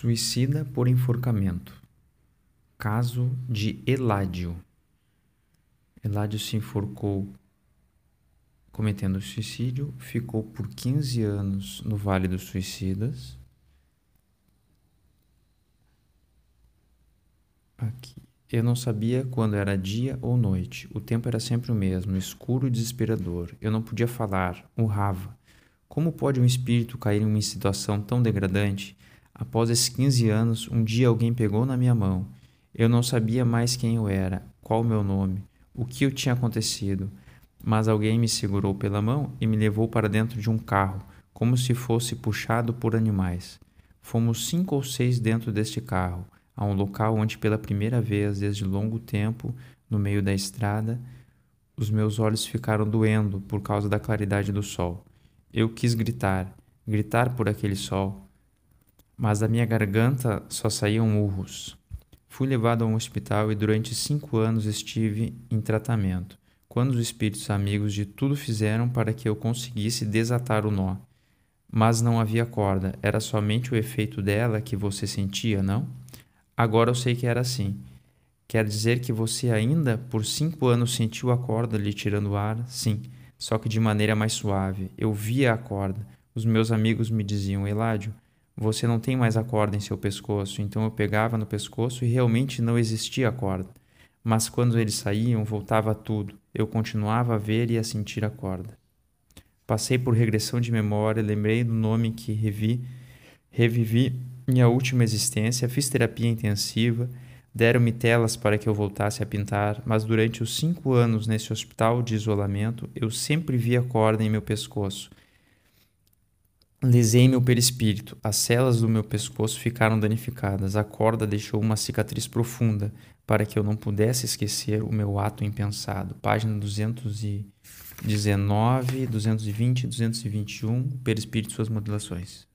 Suicida por enforcamento. Caso de Eládio. Eládio se enforcou cometendo suicídio, ficou por 15 anos no Vale dos Suicidas. Aqui. Eu não sabia quando era dia ou noite. O tempo era sempre o mesmo, escuro e desesperador. Eu não podia falar, urrava. Como pode um espírito cair em uma situação tão degradante? Após esses 15 anos, um dia alguém pegou na minha mão. Eu não sabia mais quem eu era, qual o meu nome, o que eu tinha acontecido, mas alguém me segurou pela mão e me levou para dentro de um carro, como se fosse puxado por animais. Fomos cinco ou seis dentro deste carro, a um local onde pela primeira vez desde longo tempo, no meio da estrada, os meus olhos ficaram doendo por causa da claridade do sol. Eu quis gritar, gritar por aquele sol, mas da minha garganta só saíam urros. Fui levado a um hospital e durante cinco anos estive em tratamento, quando os espíritos amigos de tudo fizeram para que eu conseguisse desatar o nó. Mas não havia corda, era somente o efeito dela que você sentia, não? Agora eu sei que era assim. Quer dizer que você ainda, por cinco anos, sentiu a corda lhe tirando o ar? Sim, só que de maneira mais suave. Eu via a corda. Os meus amigos me diziam, Eládio, você não tem mais a corda em seu pescoço, então eu pegava no pescoço e realmente não existia a corda. Mas quando eles saíam, voltava tudo. Eu continuava a ver e a sentir a corda. Passei por regressão de memória, lembrei do nome que revi, revivi minha última existência, fiz terapia intensiva, deram-me telas para que eu voltasse a pintar, mas durante os cinco anos nesse hospital de isolamento, eu sempre via corda em meu pescoço Lisei meu perispírito. As células do meu pescoço ficaram danificadas. A corda deixou uma cicatriz profunda para que eu não pudesse esquecer o meu ato impensado. Página 219, 220 221, perispírito e suas modulações.